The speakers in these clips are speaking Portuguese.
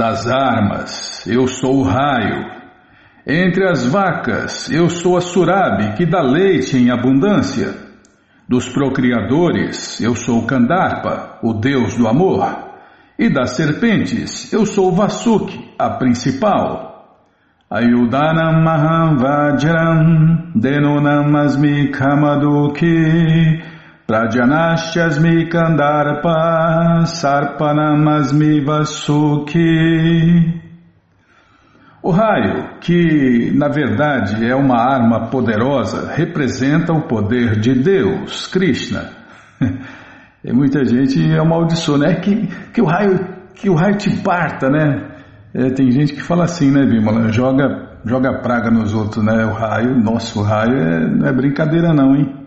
Das armas, eu sou o raio. Entre as vacas, eu sou a surabi, que dá leite em abundância. Dos procriadores, eu sou Kandarpa, o deus do amor. E das serpentes, eu sou Vasuki, a principal. Ayudanam Maham Vajram Denunam Asmi Kamaduki Prajanashyasmi Kandarpa Sarpanam Asmi Vasuki o raio, que na verdade é uma arma poderosa, representa o poder de Deus, Krishna. E muita gente amaldiçoa, né? Que, que, o raio, que o raio te parta, né? É, tem gente que fala assim, né, Bimala? Joga, joga praga nos outros, né? O raio, nosso raio é, não é brincadeira não, hein?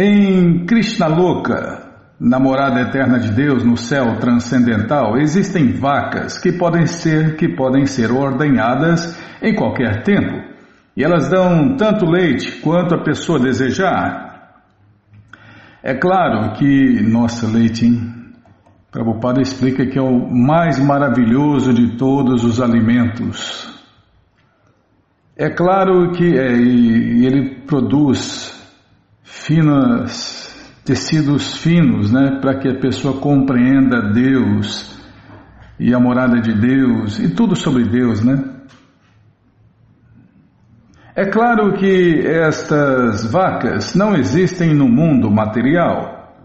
Em Krishna Loka, namorada eterna de Deus no céu transcendental, existem vacas que podem ser que podem ser ordenhadas em qualquer tempo. E elas dão tanto leite quanto a pessoa desejar. É claro que, nossa, leite, hein? Prabhupada explica que é o mais maravilhoso de todos os alimentos. É claro que é, ele produz finas, tecidos finos, né, para que a pessoa compreenda Deus e a morada de Deus e tudo sobre Deus, né? É claro que estas vacas não existem no mundo material,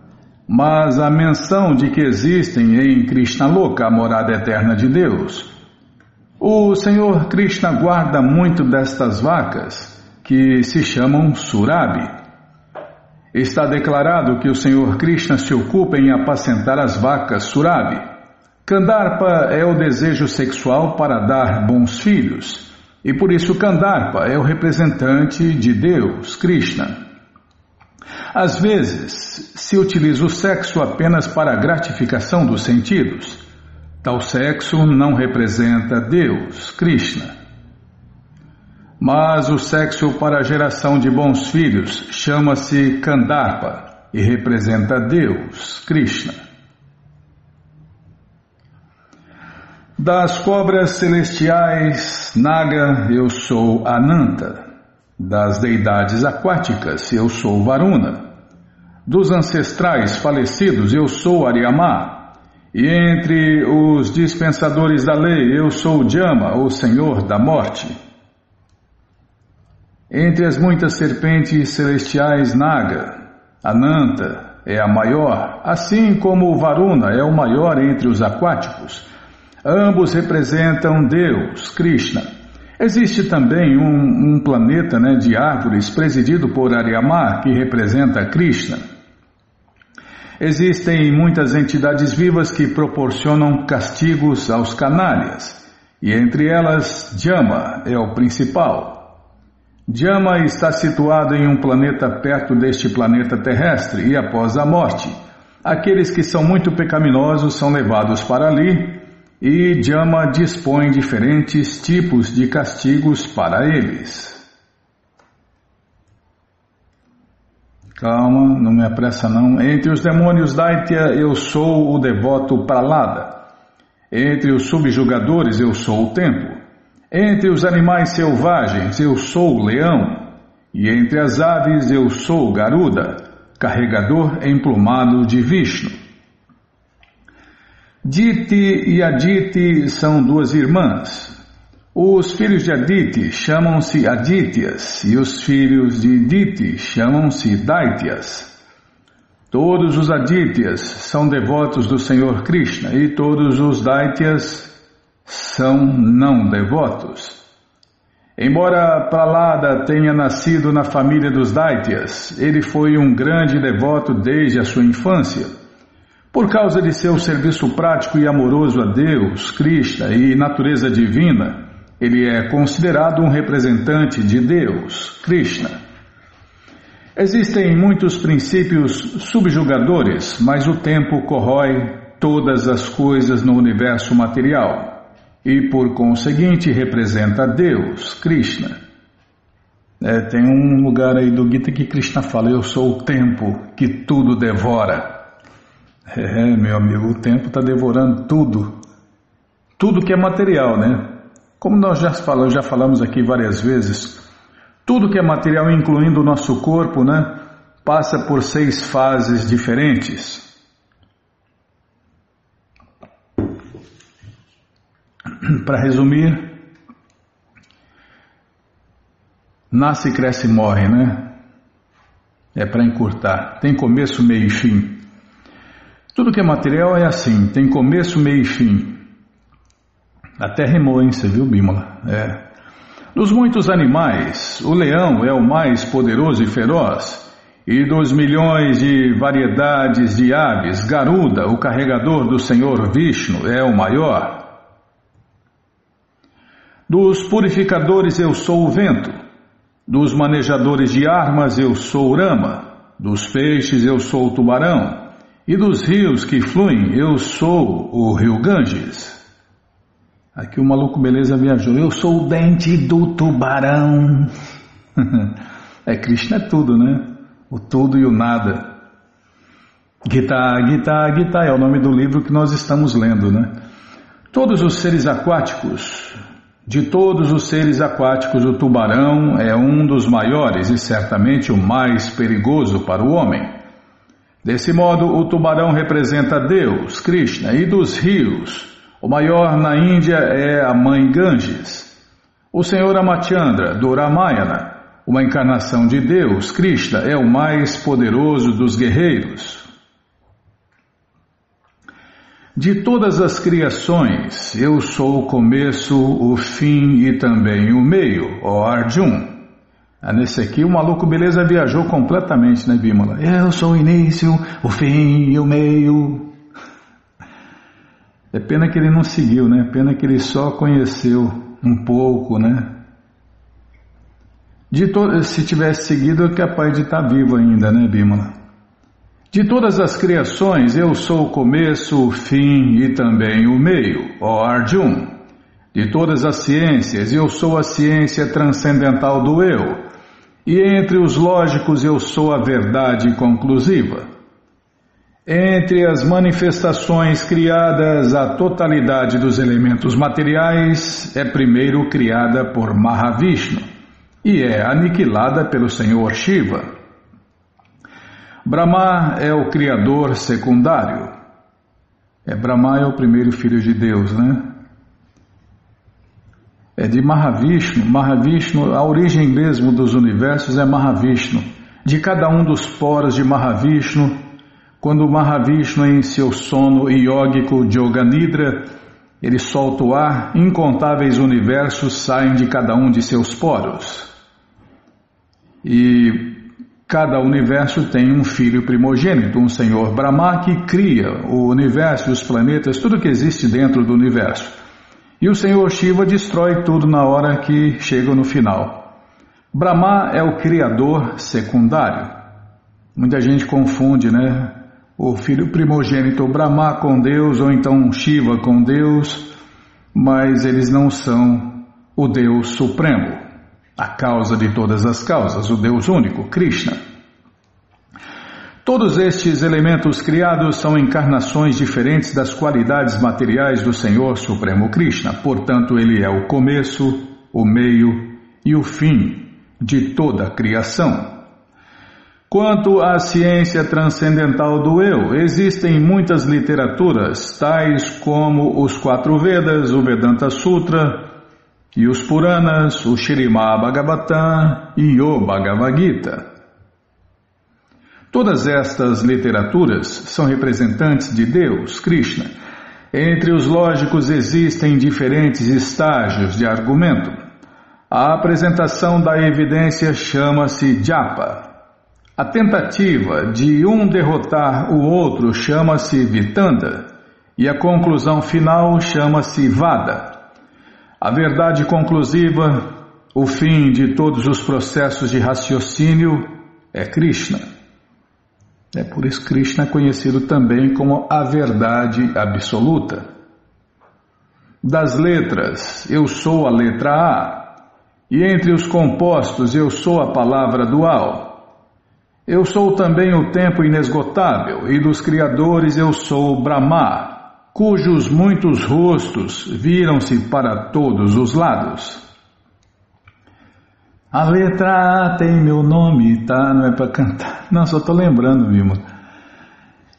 mas a menção de que existem em Krishna Loka, a morada eterna de Deus. O Senhor Krishna guarda muito destas vacas, que se chamam Surabi. Está declarado que o Senhor Krishna se ocupa em apacentar as vacas Surabi. Kandarpa é o desejo sexual para dar bons filhos. E por isso Kandarpa é o representante de Deus, Krishna. Às vezes, se utiliza o sexo apenas para a gratificação dos sentidos. Tal sexo não representa Deus, Krishna. Mas o sexo para a geração de bons filhos chama-se Kandarpa e representa Deus, Krishna. Das cobras celestiais, Naga, eu sou Ananta. Das deidades aquáticas, eu sou Varuna. Dos ancestrais falecidos, eu sou Ariamá. E entre os dispensadores da lei, eu sou Jama, o Senhor da Morte. Entre as muitas serpentes celestiais, Naga, Ananta é a maior, assim como Varuna é o maior entre os aquáticos. Ambos representam Deus, Krishna. Existe também um, um planeta né, de árvores presidido por Aryama, que representa Krishna. Existem muitas entidades vivas que proporcionam castigos aos canalhas, e entre elas Jama é o principal. Jama está situado em um planeta perto deste planeta terrestre, e após a morte, aqueles que são muito pecaminosos são levados para ali e Jama dispõe diferentes tipos de castigos para eles. Calma, não me apressa não. Entre os demônios Daitya eu sou o devoto Pralada. Entre os subjugadores eu sou o tempo. Entre os animais selvagens eu sou o leão. E entre as aves eu sou Garuda, carregador emplumado de Vishnu. Diti e Aditi são duas irmãs. Os filhos de Aditi chamam-se Adityas e os filhos de Diti chamam-se Daityas. Todos os Adityas são devotos do Senhor Krishna e todos os Daityas são não devotos. Embora Pralada tenha nascido na família dos Daityas, ele foi um grande devoto desde a sua infância. Por causa de seu serviço prático e amoroso a Deus, Krishna e natureza divina, ele é considerado um representante de Deus, Krishna. Existem muitos princípios subjugadores, mas o tempo corrói todas as coisas no universo material e, por conseguinte, representa Deus, Krishna. É, tem um lugar aí do Gita que Krishna fala: Eu sou o tempo que tudo devora. É, meu amigo, o tempo está devorando tudo. tudo que é material, né? Como nós já falamos, já falamos aqui várias vezes, tudo que é material, incluindo o nosso corpo, né, passa por seis fases diferentes. Para resumir, nasce, cresce e morre, né? É para encurtar. Tem começo, meio e fim. Tudo que é material é assim, tem começo, meio e fim. Até rimou, hein? Você viu, Bímola? É. Dos muitos animais, o leão é o mais poderoso e feroz, e dos milhões de variedades de aves, Garuda, o carregador do Senhor Vishnu, é o maior. Dos purificadores eu sou o vento, dos manejadores de armas eu sou o Rama, dos peixes eu sou o tubarão, e dos rios que fluem eu sou o rio Ganges. Aqui o maluco beleza viajou. Eu sou o dente do tubarão. é, Krishna é tudo, né? O tudo e o nada. Gita, Gita, Gita é o nome do livro que nós estamos lendo, né? Todos os seres aquáticos, de todos os seres aquáticos, o tubarão é um dos maiores e certamente o mais perigoso para o homem. Desse modo, o tubarão representa Deus, Krishna, e dos rios, o maior na Índia é a mãe Ganges. O Senhor Amachandra, do Ramayana, uma encarnação de Deus, Krishna, é o mais poderoso dos guerreiros. De todas as criações, eu sou o começo, o fim e também o meio, ó Arjun. Ah, nesse aqui o maluco beleza viajou completamente, né, Bímola? Eu sou o início, o fim e o meio. É pena que ele não seguiu, né? Pena que ele só conheceu um pouco, né? To... Se tivesse seguido, é capaz de estar vivo ainda, né, Bímola? De todas as criações, eu sou o começo, o fim e também o meio, ó Arjun. De todas as ciências, eu sou a ciência transcendental do eu. E entre os lógicos, eu sou a verdade conclusiva. Entre as manifestações criadas, a totalidade dos elementos materiais é primeiro criada por Mahavishnu e é aniquilada pelo Senhor Shiva. Brahma é o criador secundário. É Brahma é o primeiro filho de Deus, né? É de Mahavishnu. Mahavishnu, a origem mesmo dos universos é Mahavishnu. De cada um dos poros de Mahavishnu quando Mahavishnu, em seu sono iógico de Yoganidra, ele solta o ar, incontáveis universos saem de cada um de seus poros. E cada universo tem um filho primogênito, um Senhor Brahma que cria o universo, os planetas, tudo que existe dentro do universo. E o Senhor Shiva destrói tudo na hora que chega no final. Brahma é o criador secundário. Muita gente confunde, né? o filho primogênito Brahma com Deus ou então Shiva com Deus, mas eles não são o Deus Supremo, a causa de todas as causas, o Deus único, Krishna. Todos estes elementos criados são encarnações diferentes das qualidades materiais do Senhor Supremo Krishna, portanto, ele é o começo, o meio e o fim de toda a criação. Quanto à ciência transcendental do eu, existem muitas literaturas, tais como os quatro Vedas, o Vedanta Sutra e os Puranas, o Srimad Bhagavatam e o Bhagavad Gita. Todas estas literaturas são representantes de Deus, Krishna. Entre os lógicos existem diferentes estágios de argumento. A apresentação da evidência chama-se japa. A tentativa de um derrotar o outro chama-se Vitanda e a conclusão final chama-se Vada. A verdade conclusiva, o fim de todos os processos de raciocínio é Krishna. É por isso Krishna é conhecido também como a verdade absoluta. Das letras, eu sou a letra A, e entre os compostos, eu sou a palavra dual. Eu sou também o tempo inesgotável, e dos criadores eu sou Brahma. Cujos muitos rostos viram-se para todos os lados. A letra A tem meu nome, tá? Não é para cantar. Não, só estou lembrando, Bímola.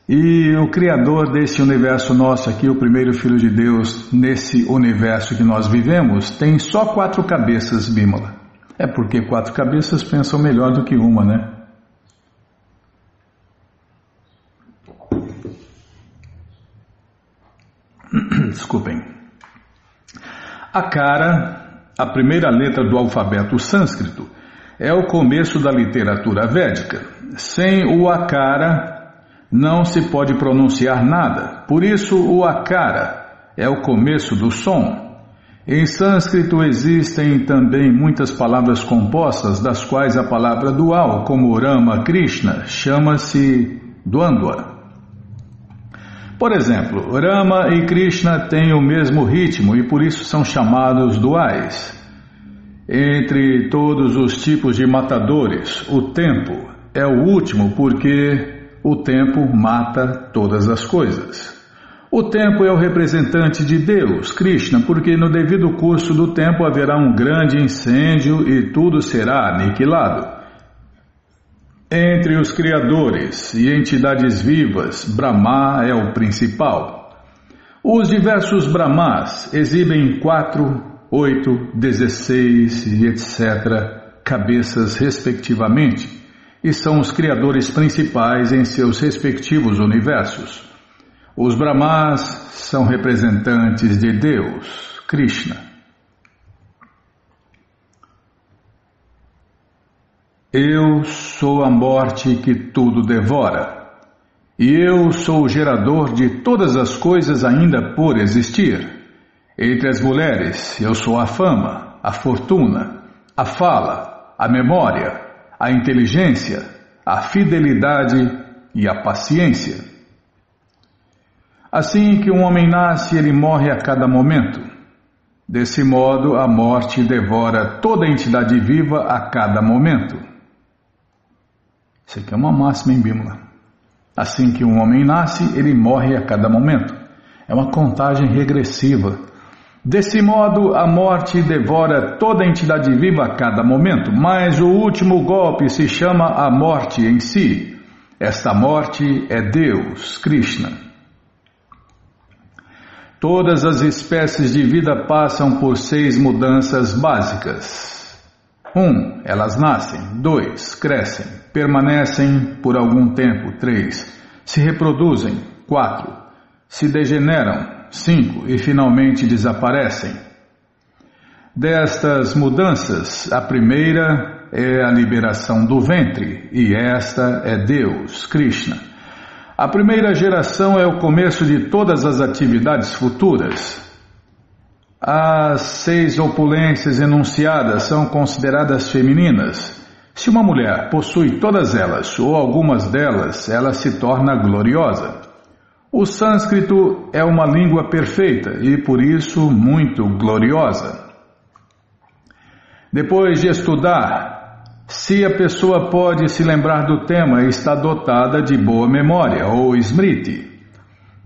E o Criador desse universo nosso aqui, o primeiro Filho de Deus, nesse universo que nós vivemos, tem só quatro cabeças, Bímola. É porque quatro cabeças pensam melhor do que uma, né? Desculpem. A cara a primeira letra do alfabeto sânscrito é o começo da literatura védica. Sem o akara não se pode pronunciar nada. Por isso, o akara é o começo do som. Em sânscrito existem também muitas palavras compostas, das quais a palavra dual, como Rama Krishna, chama-se Dwandwa. Por exemplo, Rama e Krishna têm o mesmo ritmo e por isso são chamados duais. Entre todos os tipos de matadores, o tempo é o último porque o tempo mata todas as coisas. O tempo é o representante de Deus, Krishna, porque no devido curso do tempo haverá um grande incêndio e tudo será aniquilado. Entre os criadores e entidades vivas, Brahma é o principal. Os diversos Brahmas exibem quatro, oito, dezesseis e etc. cabeças, respectivamente, e são os criadores principais em seus respectivos universos. Os Brahmas são representantes de Deus, Krishna. Eu sou a morte que tudo devora, e eu sou o gerador de todas as coisas ainda por existir. Entre as mulheres, eu sou a fama, a fortuna, a fala, a memória, a inteligência, a fidelidade e a paciência. Assim que um homem nasce, ele morre a cada momento. Desse modo, a morte devora toda entidade viva a cada momento. Isso aqui é uma máxima em Bímola. Assim que um homem nasce, ele morre a cada momento. É uma contagem regressiva. Desse modo, a morte devora toda entidade viva a cada momento, mas o último golpe se chama a morte em si. Esta morte é Deus, Krishna. Todas as espécies de vida passam por seis mudanças básicas. Um, elas nascem. Dois, crescem. Permanecem por algum tempo. Três, se reproduzem. Quatro, se degeneram. Cinco, e finalmente desaparecem. Destas mudanças, a primeira é a liberação do ventre, e esta é Deus, Krishna. A primeira geração é o começo de todas as atividades futuras. As seis opulências enunciadas são consideradas femininas. Se uma mulher possui todas elas ou algumas delas, ela se torna gloriosa. O sânscrito é uma língua perfeita e por isso muito gloriosa. Depois de estudar, se a pessoa pode se lembrar do tema, está dotada de boa memória ou smriti.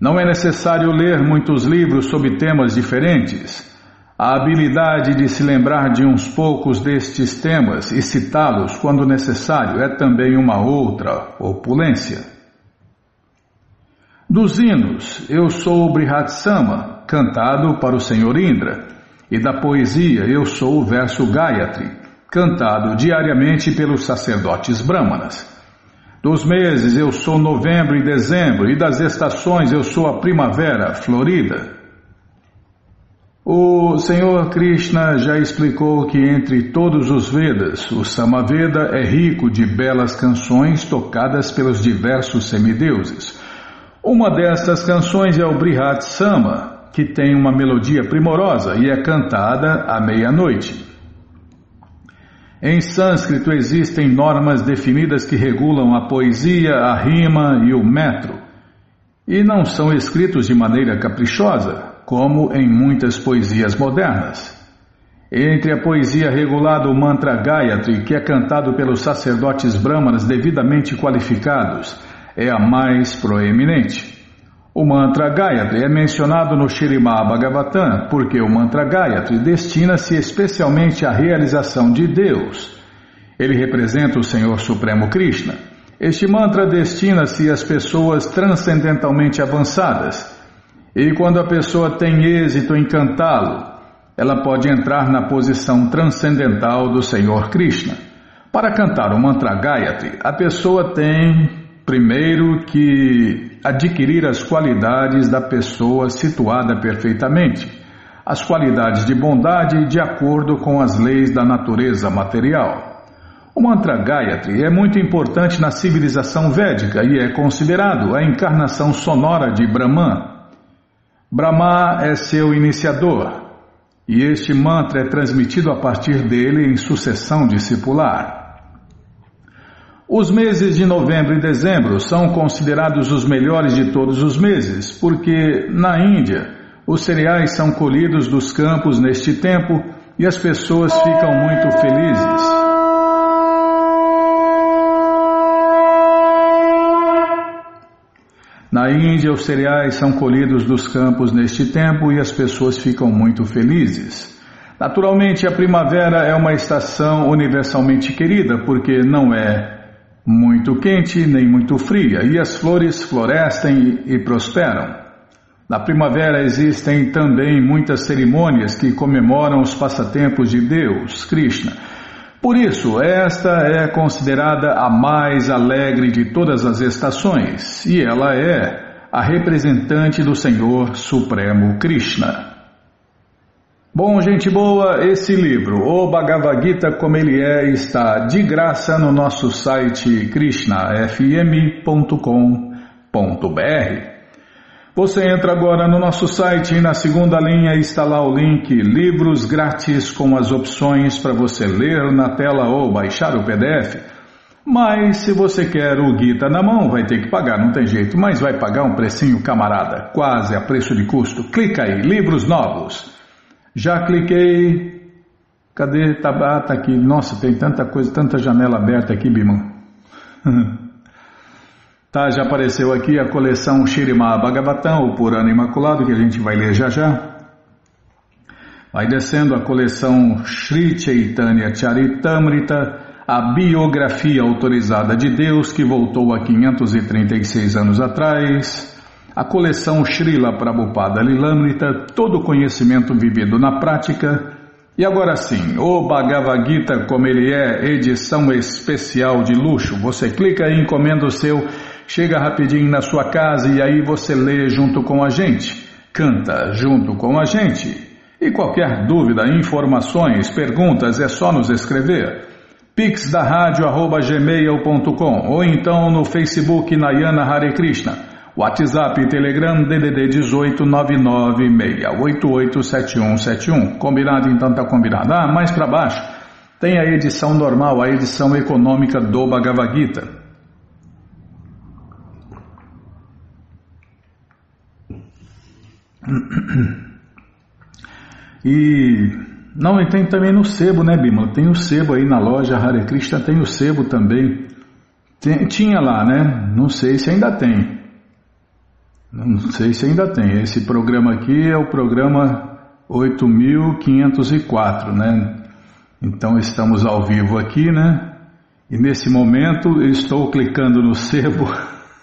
Não é necessário ler muitos livros sobre temas diferentes. A habilidade de se lembrar de uns poucos destes temas e citá-los quando necessário é também uma outra opulência. Dos hinos, eu sou o Brihatsama, cantado para o Senhor Indra, e da poesia, eu sou o verso Gayatri, cantado diariamente pelos sacerdotes brahmanas. Dos meses, eu sou novembro e dezembro, e das estações, eu sou a primavera florida. O Senhor Krishna já explicou que entre todos os Vedas, o Samaveda é rico de belas canções tocadas pelos diversos semideuses. Uma destas canções é o Brihat Sama, que tem uma melodia primorosa e é cantada à meia-noite. Em sânscrito existem normas definidas que regulam a poesia, a rima e o metro, e não são escritos de maneira caprichosa, como em muitas poesias modernas. Entre a poesia regulada o mantra Gayatri, que é cantado pelos sacerdotes brahmanas devidamente qualificados, é a mais proeminente. O mantra Gayatri é mencionado no Shirimá Bhagavatam porque o mantra Gayatri destina-se especialmente à realização de Deus. Ele representa o Senhor Supremo Krishna. Este mantra destina-se às pessoas transcendentalmente avançadas. E quando a pessoa tem êxito em cantá-lo, ela pode entrar na posição transcendental do Senhor Krishna. Para cantar o mantra Gayatri, a pessoa tem primeiro que adquirir as qualidades da pessoa situada perfeitamente, as qualidades de bondade de acordo com as leis da natureza material. O mantra Gayatri é muito importante na civilização védica e é considerado a encarnação sonora de Brahman. Brahma é seu iniciador e este mantra é transmitido a partir dele em sucessão discipular. Os meses de novembro e dezembro são considerados os melhores de todos os meses, porque na Índia os cereais são colhidos dos campos neste tempo e as pessoas ficam muito felizes. Na Índia, os cereais são colhidos dos campos neste tempo e as pessoas ficam muito felizes. Naturalmente, a primavera é uma estação universalmente querida porque não é muito quente nem muito fria, e as flores florescem e prosperam. Na primavera existem também muitas cerimônias que comemoram os passatempos de Deus, Krishna. Por isso, esta é considerada a mais alegre de todas as estações, e ela é a representante do Senhor Supremo Krishna. Bom, gente boa, esse livro, o Bhagavad Gita como ele é, está de graça no nosso site krishnafm.com.br. Você entra agora no nosso site e na segunda linha está lá o link Livros Grátis com as opções para você ler na tela ou baixar o PDF. Mas se você quer o Gita na mão, vai ter que pagar, não tem jeito, mas vai pagar um precinho camarada, quase a preço de custo. Clica aí, livros novos. Já cliquei. Cadê? Tá, ah, tá aqui. Nossa, tem tanta coisa, tanta janela aberta aqui, Bimão. tá, já apareceu aqui a coleção Shirima Bhagavatam, o Purana Imaculado, que a gente vai ler já já. Vai descendo a coleção Sri Chaitanya Charitamrita, a biografia autorizada de Deus que voltou há 536 anos atrás a coleção Srila Prabhupada Lilamrita, todo conhecimento vivido na prática. E agora sim, o Bhagavad Gita como ele é, edição especial de luxo. Você clica e encomenda o seu, chega rapidinho na sua casa e aí você lê junto com a gente, canta junto com a gente. E qualquer dúvida, informações, perguntas, é só nos escrever. pix da rádio arroba gmail.com ou então no Facebook Nayana Hare Krishna. WhatsApp e Telegram DDD 18 996887171. Combinado? Então tá combinado. Ah, mais para baixo tem a edição normal, a edição econômica do Bhagavad Gita. E não, e tem também no sebo, né, Bima? Tem o sebo aí na loja Hare Krishna, tem o sebo também. Tem, tinha lá, né? Não sei se ainda tem. Não sei se ainda tem. Esse programa aqui é o programa 8504, né? Então estamos ao vivo aqui, né? E nesse momento estou clicando no sebo.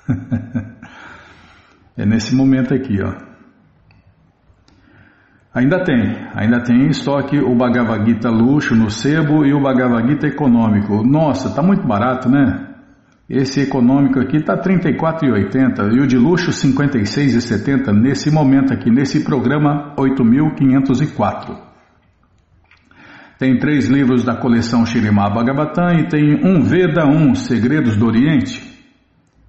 é nesse momento aqui, ó. Ainda tem, ainda tem em estoque o Bhagavad Gita luxo no sebo e o Bhagavad Gita econômico. Nossa, tá muito barato, né? Esse econômico aqui R$ 34,80 e o de luxo R$ 56,70 nesse momento aqui, nesse programa 8.504. Tem três livros da coleção Shirimá Bhagavatam e tem um Veda 1, Segredos do Oriente.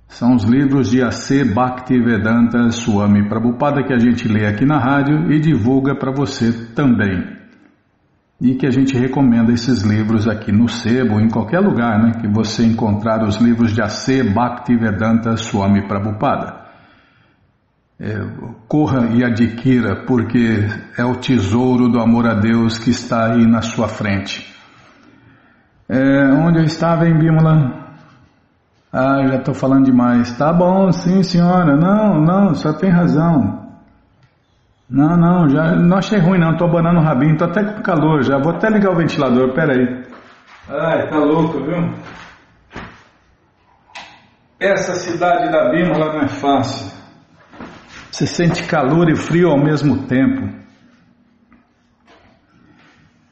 São os livros de A.C. Bhaktivedanta Swami Prabhupada que a gente lê aqui na rádio e divulga para você também e que a gente recomenda esses livros aqui no sebo, em qualquer lugar, né, que você encontrar os livros de A.C. Bhaktivedanta Swami Prabhupada. É, corra e adquira, porque é o tesouro do amor a Deus que está aí na sua frente. É, onde eu estava em Bímola? Ah, já estou falando demais. Tá bom, sim, senhora. Não, não, só tem razão. Não, não, já não achei ruim não, tô abanando o rabinho, tô até com calor já. Vou até ligar o ventilador, peraí. Ai, tá louco, viu? Essa cidade da Bímola não é fácil. Você sente calor e frio ao mesmo tempo.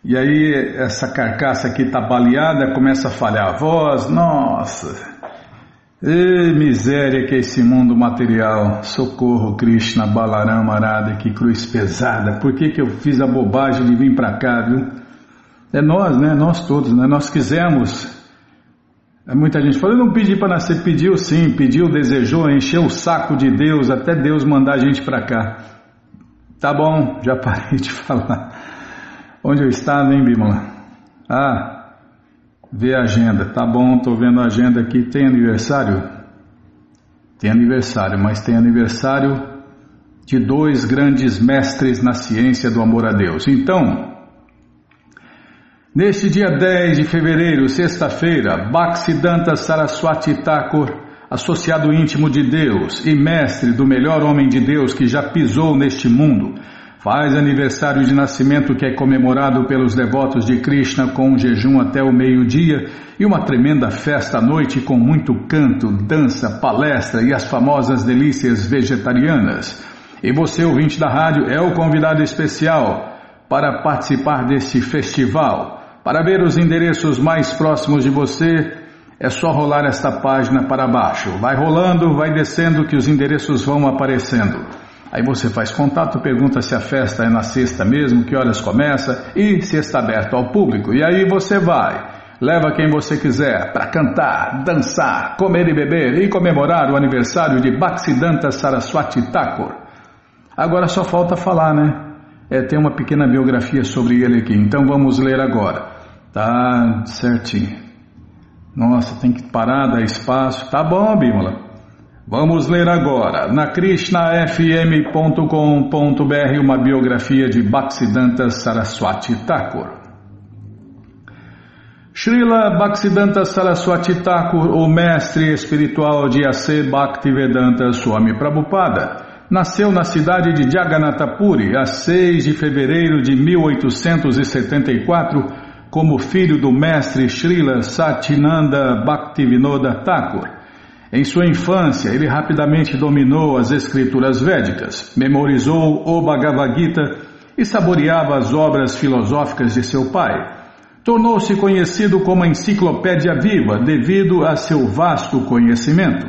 E aí essa carcaça aqui tá baleada, começa a falhar a voz. Nossa! E miséria que é esse mundo material. Socorro, Krishna, Balarama, Arada, que cruz pesada. Por que, que eu fiz a bobagem de vir para cá, viu? É nós, né? Nós todos, né? Nós quisemos. É muita gente falou, eu não pedi para nascer, pediu sim, pediu, desejou, encheu o saco de Deus, até Deus mandar a gente para cá. Tá bom, já parei de falar. Onde eu estava, hein, Bímola? Ah, Vê a agenda. Tá bom, tô vendo a agenda aqui. Tem aniversário? Tem aniversário, mas tem aniversário de dois grandes mestres na ciência do amor a Deus. Então, neste dia 10 de fevereiro, sexta-feira, Bhaktisiddhanta Saraswati Thakur, associado íntimo de Deus e mestre do melhor homem de Deus que já pisou neste mundo, Faz aniversário de nascimento que é comemorado pelos devotos de Krishna com um jejum até o meio-dia e uma tremenda festa à noite com muito canto, dança, palestra e as famosas delícias vegetarianas. E você, ouvinte da rádio, é o convidado especial para participar deste festival. Para ver os endereços mais próximos de você, é só rolar esta página para baixo. Vai rolando, vai descendo que os endereços vão aparecendo. Aí você faz contato, pergunta se a festa é na sexta mesmo, que horas começa e se está aberto ao público. E aí você vai. Leva quem você quiser para cantar, dançar, comer e beber e comemorar o aniversário de Bhaktisiddhanta Saraswati Thakur. Agora só falta falar, né? É, tem uma pequena biografia sobre ele aqui, então vamos ler agora. Tá certinho. Nossa, tem que parar, dar espaço. Tá bom, Bímola. Vamos ler agora, na krishnafm.com.br, uma biografia de Bhaktisiddhanta Saraswati Thakur. Srila Bhaktisiddhanta Saraswati Thakur, o mestre espiritual de A.C. Bhaktivedanta Swami Prabhupada, nasceu na cidade de Jagannatha Puri a 6 de fevereiro de 1874 como filho do mestre Srila Satinanda Bhaktivinoda Thakur. Em sua infância, ele rapidamente dominou as escrituras védicas, memorizou o Bhagavad Gita e saboreava as obras filosóficas de seu pai. Tornou-se conhecido como a enciclopédia viva devido a seu vasto conhecimento.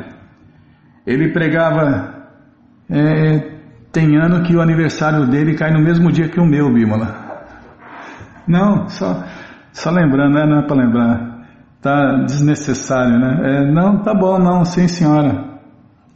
Ele pregava. É, tem ano que o aniversário dele cai no mesmo dia que o meu, Bímola. Não, só, só lembrando, né? não é para lembrar. Tá desnecessário, né? É, não, tá bom, não, sim senhora.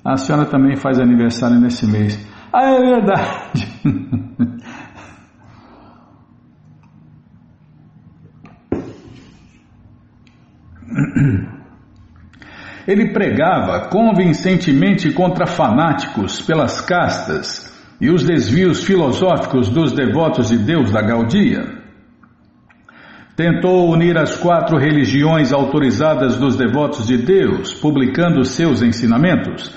A senhora também faz aniversário nesse mês. Ah, é verdade. Ele pregava convincentemente contra fanáticos pelas castas e os desvios filosóficos dos devotos de Deus da Gaudia. Tentou unir as quatro religiões autorizadas dos devotos de Deus, publicando seus ensinamentos.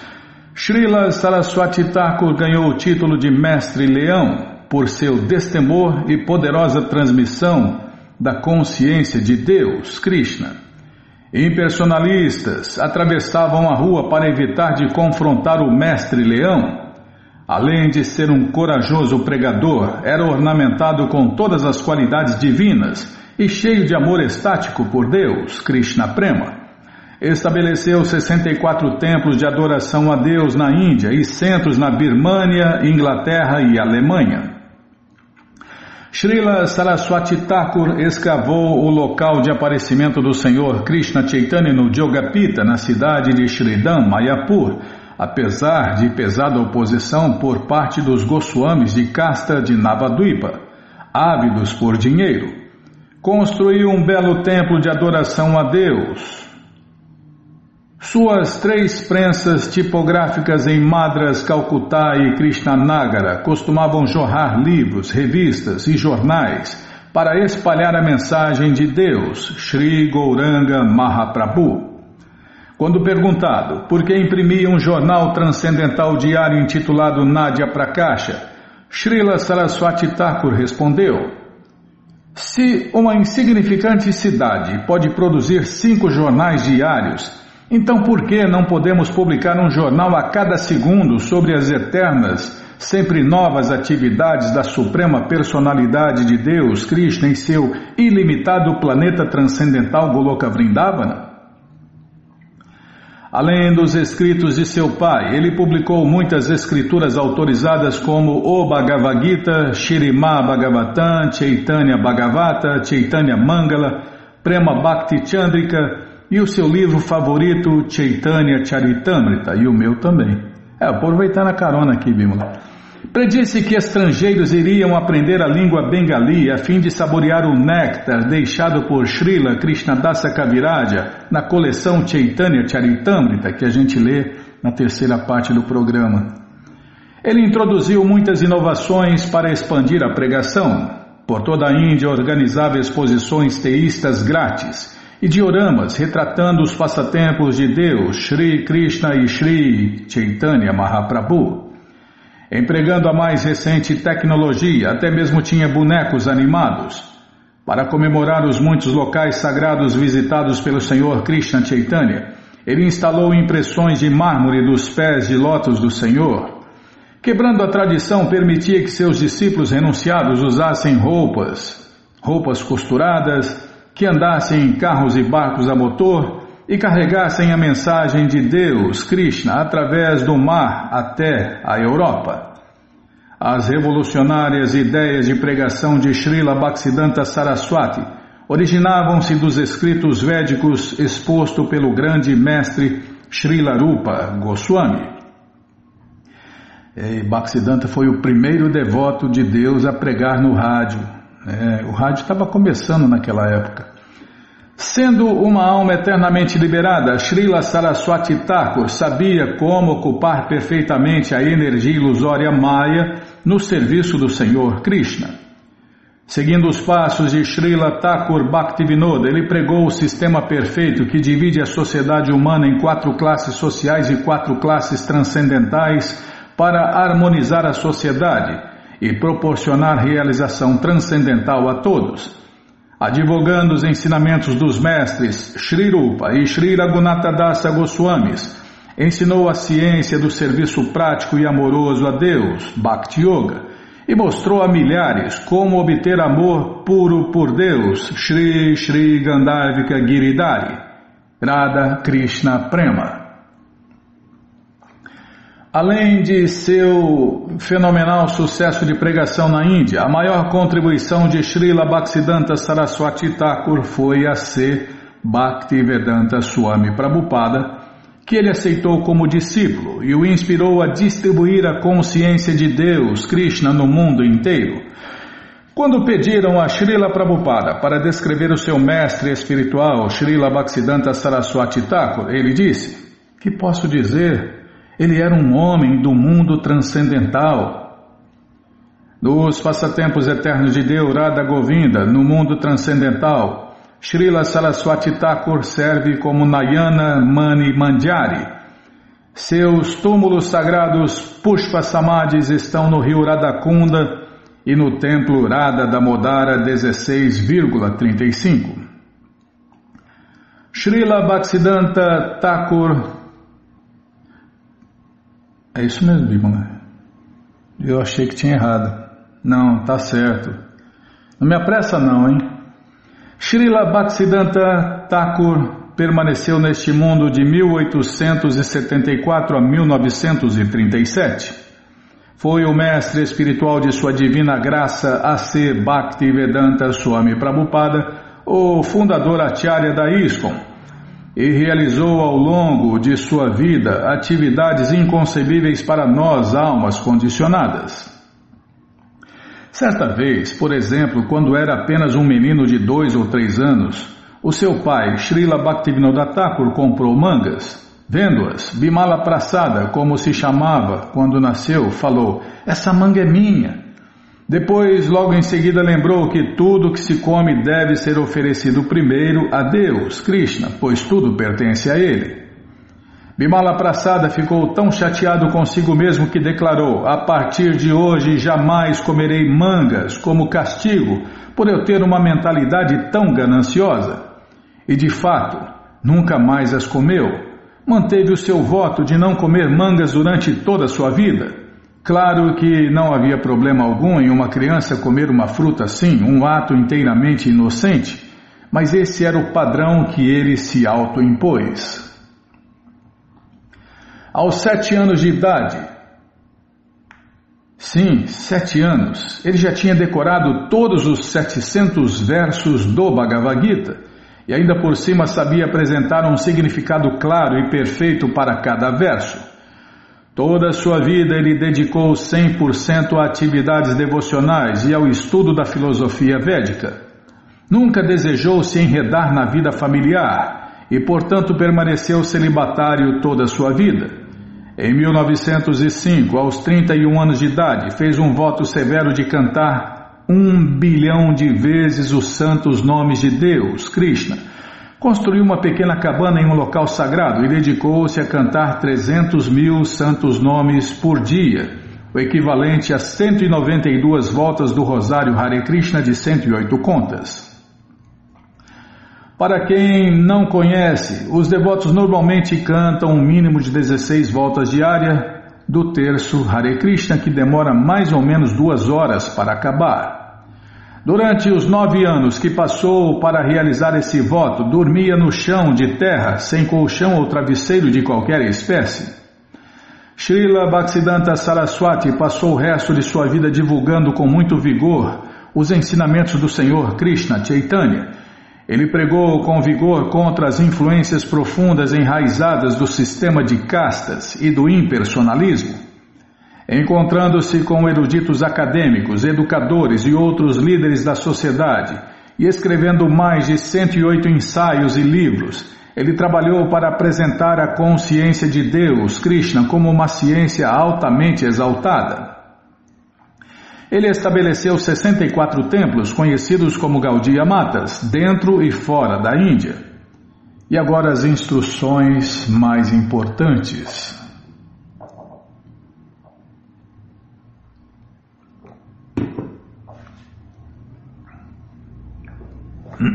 Srila Saraswati Thakur ganhou o título de Mestre Leão por seu destemor e poderosa transmissão da consciência de Deus, Krishna. Impersonalistas atravessavam a rua para evitar de confrontar o Mestre Leão. Além de ser um corajoso pregador, era ornamentado com todas as qualidades divinas e cheio de amor estático por Deus, Krishna Prema. Estabeleceu 64 templos de adoração a Deus na Índia e centros na Birmânia, Inglaterra e Alemanha. Srila Saraswati Thakur escavou o local de aparecimento do Senhor Krishna Chaitanya no Jogapita, na cidade de Sridham, Mayapur, apesar de pesada oposição por parte dos Goswamis de casta de Navadvipa, ávidos por dinheiro construiu um belo templo de adoração a Deus. Suas três prensas tipográficas em Madras, Calcutá e Krishnanagara costumavam jorrar livros, revistas e jornais para espalhar a mensagem de Deus, Sri Gauranga Mahaprabhu. Quando perguntado por que imprimia um jornal transcendental diário intitulado Nadia Prakasha, Srila Saraswati Thakur respondeu: Se uma insignificante cidade pode produzir cinco jornais diários, então por que não podemos publicar um jornal a cada segundo sobre as eternas, sempre novas atividades da Suprema Personalidade de Deus, Krishna, em seu ilimitado planeta transcendental Goloka Vrindavana? Além dos escritos de seu pai, ele publicou muitas escrituras autorizadas como o Bhagavad Gita, Shirima Bhagavatam, Chaitanya Bhagavata, Chaitanya Mangala, Prema Bhakti Chandrika e o seu livro favorito, Chaitanya Charitamrita, e o meu também. É, aproveitando a carona aqui, Bimala. Predisse que estrangeiros iriam aprender a língua bengali a fim de saborear o néctar deixado por Srila Krishnadasa Kaviraja na coleção Chaitanya Charitamrita que a gente lê na terceira parte do programa. Ele introduziu muitas inovações para expandir a pregação. Por toda a Índia organizava exposições teístas grátis e dioramas retratando os passatempos de Deus, Sri Krishna e Sri Chaitanya Mahaprabhu. Empregando a mais recente tecnologia, até mesmo tinha bonecos animados. Para comemorar os muitos locais sagrados visitados pelo Senhor Krishna Chaitanya, ele instalou impressões de mármore dos pés de lótus do Senhor. Quebrando a tradição, permitia que seus discípulos renunciados usassem roupas, roupas costuradas, que andassem em carros e barcos a motor e carregassem a mensagem de Deus, Krishna, através do mar até a Europa. As revolucionárias ideias de pregação de Srila Bhaktisiddhanta Saraswati originavam-se dos escritos védicos exposto pelo grande mestre Srila Rupa Goswami. E Bhaktisiddhanta foi o primeiro devoto de Deus a pregar no rádio. É, o rádio estava começando naquela época. Sendo uma alma eternamente liberada, Srila Saraswati Thakur sabia como ocupar perfeitamente a energia ilusória Maya no serviço do Senhor Krishna. Seguindo os passos de Srila Thakur Bhaktivinoda, ele pregou o sistema perfeito que divide a sociedade humana em quatro classes sociais e quatro classes transcendentais para harmonizar a sociedade e proporcionar realização transcendental a todos advogando os ensinamentos dos mestres Sri Rupa e Sri Raghunatha Dasa Goswamis, ensinou a ciência do serviço prático e amoroso a Deus, Bhakti Yoga, e mostrou a milhares como obter amor puro por Deus, Sri Sri Gandharvika Giridhari, Radha Krishna Prema. Além de seu fenomenal sucesso de pregação na Índia, a maior contribuição de Srila Bhaktisiddhanta Saraswati Thakur foi a ser Bhaktivedanta Swami Prabhupada, que ele aceitou como discípulo e o inspirou a distribuir a consciência de Deus, Krishna, no mundo inteiro. Quando pediram a Srila Prabhupada para descrever o seu mestre espiritual, Srila Bhaktisiddhanta Saraswati Thakur, ele disse: Que posso dizer? Ele era um homem do mundo transcendental. Nos passatempos eternos de Deus, Radha Govinda, no mundo transcendental, Srila Saraswati Thakur serve como Nayana Mani Mandjari. Seus túmulos sagrados Pushpa Samadhis estão no rio Radhakunda e no templo Radha Damodara 16,35. Srila Bhaktisiddhanta Thakur é isso mesmo, Bímola. Eu achei que tinha errado. Não, tá certo. Não me apressa não, hein? Srila Bhaktisiddhanta Thakur permaneceu neste mundo de 1874 a 1937. Foi o mestre espiritual de sua divina graça A.C. Bhaktivedanta Swami Prabhupada, o fundador Acharya da ISKCON e realizou ao longo de sua vida atividades inconcebíveis para nós, almas condicionadas. Certa vez, por exemplo, quando era apenas um menino de dois ou três anos, o seu pai, Srila Bhaktivinoda Thakur, comprou mangas. Vendo-as, Bimala Prasada, como se chamava quando nasceu, falou: Essa manga é minha. Depois, logo em seguida, lembrou que tudo que se come deve ser oferecido primeiro a Deus, Krishna, pois tudo pertence a Ele. Bimala Prasada ficou tão chateado consigo mesmo que declarou: A partir de hoje jamais comerei mangas como castigo por eu ter uma mentalidade tão gananciosa. E de fato, nunca mais as comeu. Manteve o seu voto de não comer mangas durante toda a sua vida. Claro que não havia problema algum em uma criança comer uma fruta assim, um ato inteiramente inocente, mas esse era o padrão que ele se autoimpôs. Aos sete anos de idade, sim, sete anos, ele já tinha decorado todos os setecentos versos do Bhagavad Gita e ainda por cima sabia apresentar um significado claro e perfeito para cada verso. Toda a sua vida ele dedicou 100% a atividades devocionais e ao estudo da filosofia védica. Nunca desejou se enredar na vida familiar e, portanto, permaneceu celibatário toda a sua vida. Em 1905, aos 31 anos de idade, fez um voto severo de cantar um bilhão de vezes os santos nomes de Deus, Krishna. Construiu uma pequena cabana em um local sagrado e dedicou-se a cantar 300 mil santos nomes por dia, o equivalente a 192 voltas do Rosário Hare Krishna de 108 contas. Para quem não conhece, os devotos normalmente cantam um mínimo de 16 voltas diária do terço Hare Krishna, que demora mais ou menos duas horas para acabar. Durante os nove anos que passou para realizar esse voto, dormia no chão de terra, sem colchão ou travesseiro de qualquer espécie. Srila Bhaktisiddhanta Saraswati passou o resto de sua vida divulgando com muito vigor os ensinamentos do Senhor Krishna Chaitanya ele pregou com vigor contra as influências profundas enraizadas do sistema de castas e do impersonalismo. Encontrando-se com eruditos acadêmicos, educadores e outros líderes da sociedade, e escrevendo mais de 108 ensaios e livros, ele trabalhou para apresentar a consciência de Deus, Krishna, como uma ciência altamente exaltada. Ele estabeleceu 64 templos conhecidos como Gaudiya Matas, dentro e fora da Índia. E agora as instruções mais importantes.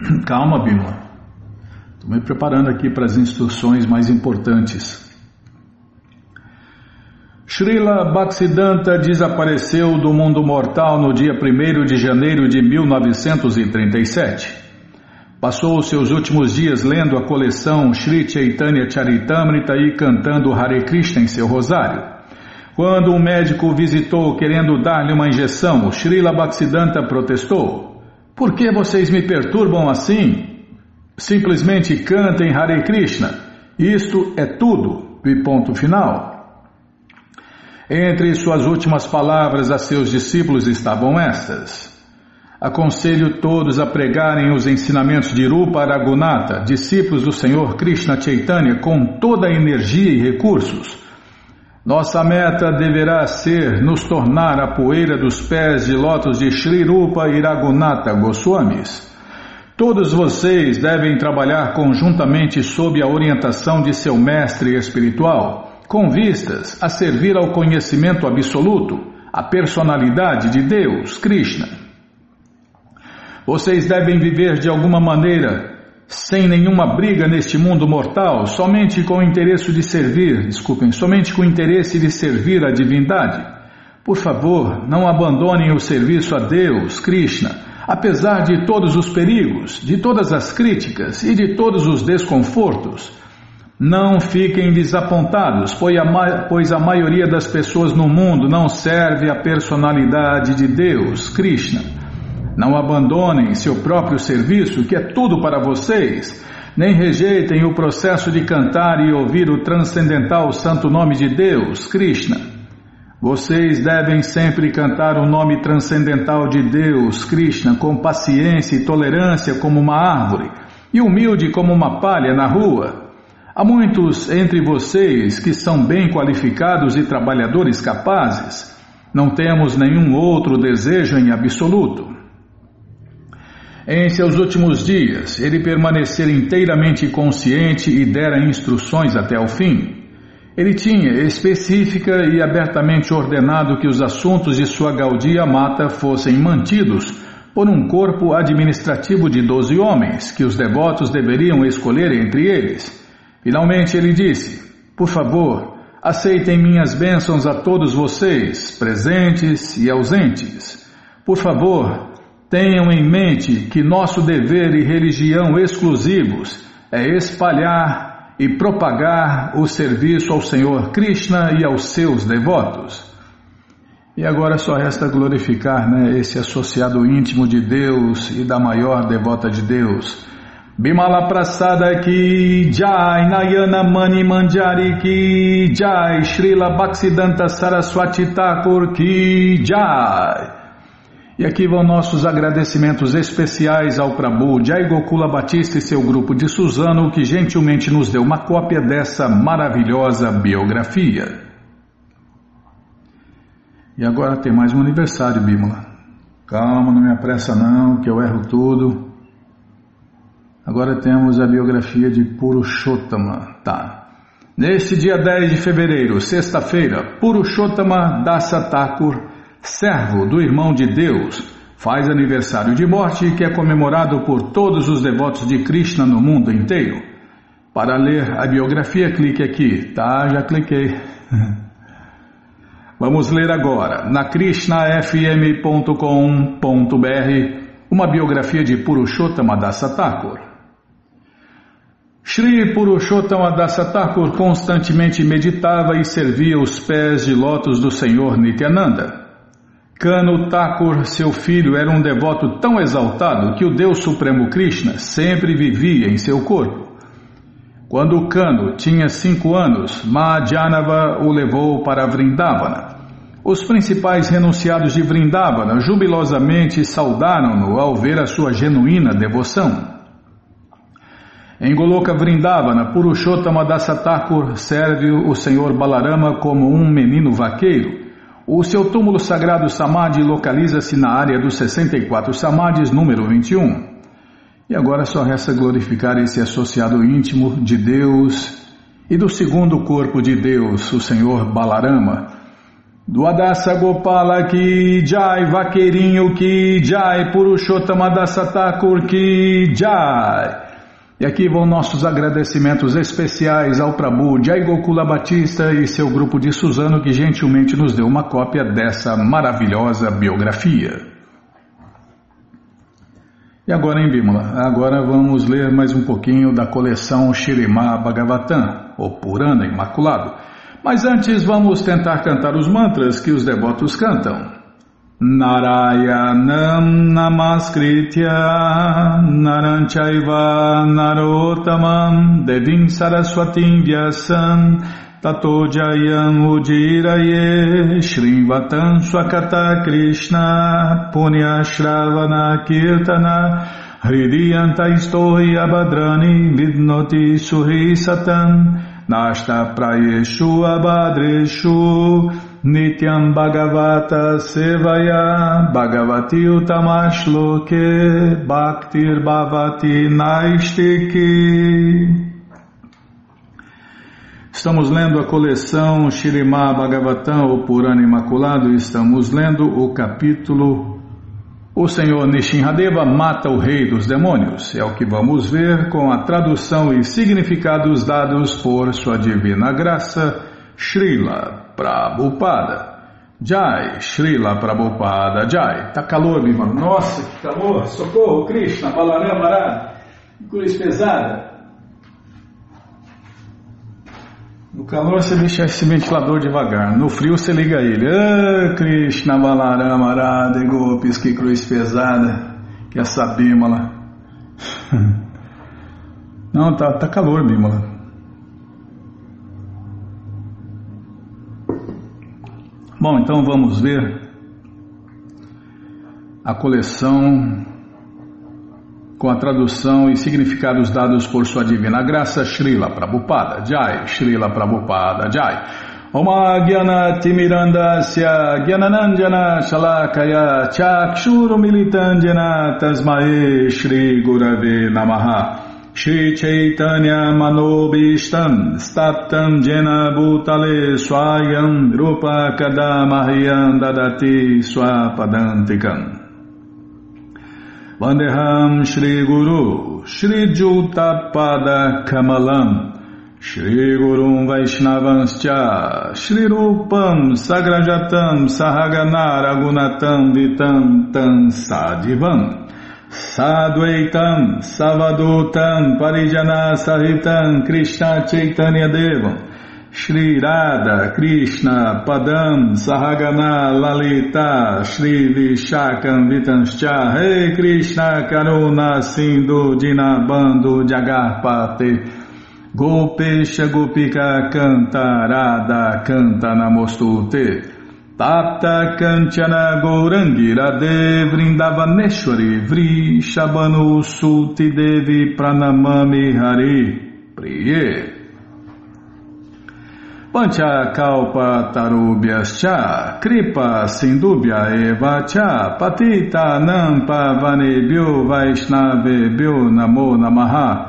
Calma, Bima. Estou me preparando aqui para as instruções mais importantes. Srila Bhaktisiddhanta desapareceu do mundo mortal no dia 1 de janeiro de 1937. Passou seus últimos dias lendo a coleção Sri Chaitanya Charitamrita e cantando Hare Krishna em seu rosário. Quando um médico visitou querendo dar-lhe uma injeção, Srila Bhaktisiddhanta protestou. Por que vocês me perturbam assim? Simplesmente cantem Hare Krishna. Isto é tudo. E ponto final. Entre suas últimas palavras a seus discípulos estavam estas: Aconselho todos a pregarem os ensinamentos de Rupa Ragunata, discípulos do Senhor Krishna Chaitanya, com toda a energia e recursos. Nossa meta deverá ser nos tornar a poeira dos pés de lótus de Sri Rupa e Ragunata Goswamis. Todos vocês devem trabalhar conjuntamente sob a orientação de seu mestre espiritual com vistas a servir ao conhecimento absoluto, a personalidade de Deus, Krishna. Vocês devem viver de alguma maneira sem nenhuma briga neste mundo mortal, somente com o interesse de servir, desculpem, somente com o interesse de servir a divindade. Por favor, não abandonem o serviço a Deus, Krishna, apesar de todos os perigos, de todas as críticas e de todos os desconfortos. Não fiquem desapontados, pois a maioria das pessoas no mundo não serve a personalidade de Deus, Krishna. Não abandonem seu próprio serviço, que é tudo para vocês, nem rejeitem o processo de cantar e ouvir o transcendental santo nome de Deus, Krishna. Vocês devem sempre cantar o nome transcendental de Deus, Krishna, com paciência e tolerância como uma árvore, e humilde como uma palha na rua. Há muitos entre vocês que são bem qualificados e trabalhadores capazes. Não temos nenhum outro desejo em absoluto. Em seus últimos dias, ele permanecer inteiramente consciente e dera instruções até o fim. Ele tinha específica e abertamente ordenado que os assuntos de sua Gaudia Mata fossem mantidos por um corpo administrativo de doze homens, que os devotos deveriam escolher entre eles. Finalmente ele disse: Por favor, aceitem minhas bênçãos a todos vocês, presentes e ausentes. Por favor, tenham em mente que nosso dever e religião exclusivos é espalhar e propagar o serviço ao Senhor Krishna e aos seus devotos. E agora só resta glorificar né, esse associado íntimo de Deus e da maior devota de Deus. Bimala Prasada ki Jai, Nayana Mani Manjari ki Jai, Srila Bhaksidanta Saraswati Thakur ki Jai. E aqui vão nossos agradecimentos especiais ao Prabhu Jai Gokula Batista e seu grupo de Suzano, que gentilmente nos deu uma cópia dessa maravilhosa biografia. E agora tem mais um aniversário, Bímola. Calma, não me apressa não, que eu erro tudo. Agora temos a biografia de Purushottama. Tá. Neste dia 10 de fevereiro, sexta-feira, Purushottama Dasa Thakur, servo do irmão de Deus, faz aniversário de morte que é comemorado por todos os devotos de Krishna no mundo inteiro. Para ler a biografia, clique aqui. Tá, já cliquei. Vamos ler agora, na krishnafm.com.br, uma biografia de Purushottama Dasa Thakur. Shri Purushottama Dasa Thakur constantemente meditava e servia os pés de lótus do Senhor Nityananda. Kano Thakur, seu filho, era um devoto tão exaltado que o Deus Supremo Krishna sempre vivia em seu corpo. Quando Kano tinha cinco anos, Mahajánava o levou para Vrindavana. Os principais renunciados de Vrindavana jubilosamente saudaram-no ao ver a sua genuína devoção. Em Goloka Vrindavana, Purushottama Thakur serve o Senhor Balarama como um menino vaqueiro. O seu túmulo sagrado Samadhi localiza-se na área dos 64 Samadhis, número 21. E agora só resta glorificar esse associado íntimo de Deus e do segundo corpo de Deus, o Senhor Balarama. Do Gopala ki Jai, Vaqueirinho ki Jai, Purushottama Dasa ki Jai. E aqui vão nossos agradecimentos especiais ao Prabhu Jai Gokula Batista e seu grupo de Suzano que gentilmente nos deu uma cópia dessa maravilhosa biografia. E agora em Bímola, agora vamos ler mais um pouquinho da coleção Shirimá Bhagavatam, ou Purana Imaculado. Mas antes vamos tentar cantar os mantras que os devotos cantam. Narayanam Namaskritya Naranchaiva Narotamam Devim Saraswatim Vyasam Tato Jayam Udiraye Shrivatam Swakata Krishna Punya Kirtana Hridiyanta Istori Abadrani Vidnoti Suhi Satam Nashta Prayeshu Abadreshu Nityam Bhagavata Sevaya Bhagavati Utamashloke Bhaktir Bhavati Naistiki Estamos lendo a coleção Shirimá Bhagavatam, o Purana Imaculado, e estamos lendo o capítulo O Senhor Nishinradeva mata o rei dos demônios. É o que vamos ver com a tradução e significados dados por Sua Divina Graça, Srila Prabhupada. Jai, Srila Prabhupada, Jai. Tá calor, meu irmão. Nossa, que calor. Socorro, Krishna, Balarama, Arada. Cruz pesada. No calor você deixa esse ventilador devagar, no frio você liga ele. Ah, Krishna Balarama Radha Gopis, que cruz pesada, que é essa bímola. Não, tá, tá calor, bímola. Bom, então vamos ver a coleção com a tradução e significados dados por sua divina graça, Srila Prabhupada Jai, Srila Prabhupada Jai. Oma Gyana Timirandasya Gyananandjana Shalakaya Chakshuru Militandjana Tasmae Shri Gurave Namaha Shri Chaitanya Manobishtam Staptam Jena Bhutale Swayam Rupa Kadamahyam Dadati Swapadantikam. Vandeham Shri Guru Shri Jutapada Kamalam Shri Gurum Vaishnavanscha Shri Rupam Sagrajatam Sahagana Ragunatam Vitam Tam Sadivam Sadvaitam, Savadutam, Parijana Sahitam, Krishna Chaitanya Devam, Shri Radha, Krishna, Padam, Sahagana, Lalita, Shri Vishakam, Vitanscha, Rei Krishna, Karuna, Sindhu, Dinabando, Jagarpate, Gopesha, Gopika, Canta, Radha, Canta, Namostute, Tapta Kanchana Gourangi Radhe Vri Shabanu Sulti Devi Pranamami Hari Priye. Pancha Kalpa Tarubhyascha Kripa Sindubhya Eva Cha Patita Nampa Vanebhyo Vaishnavebhyo Namo Namaha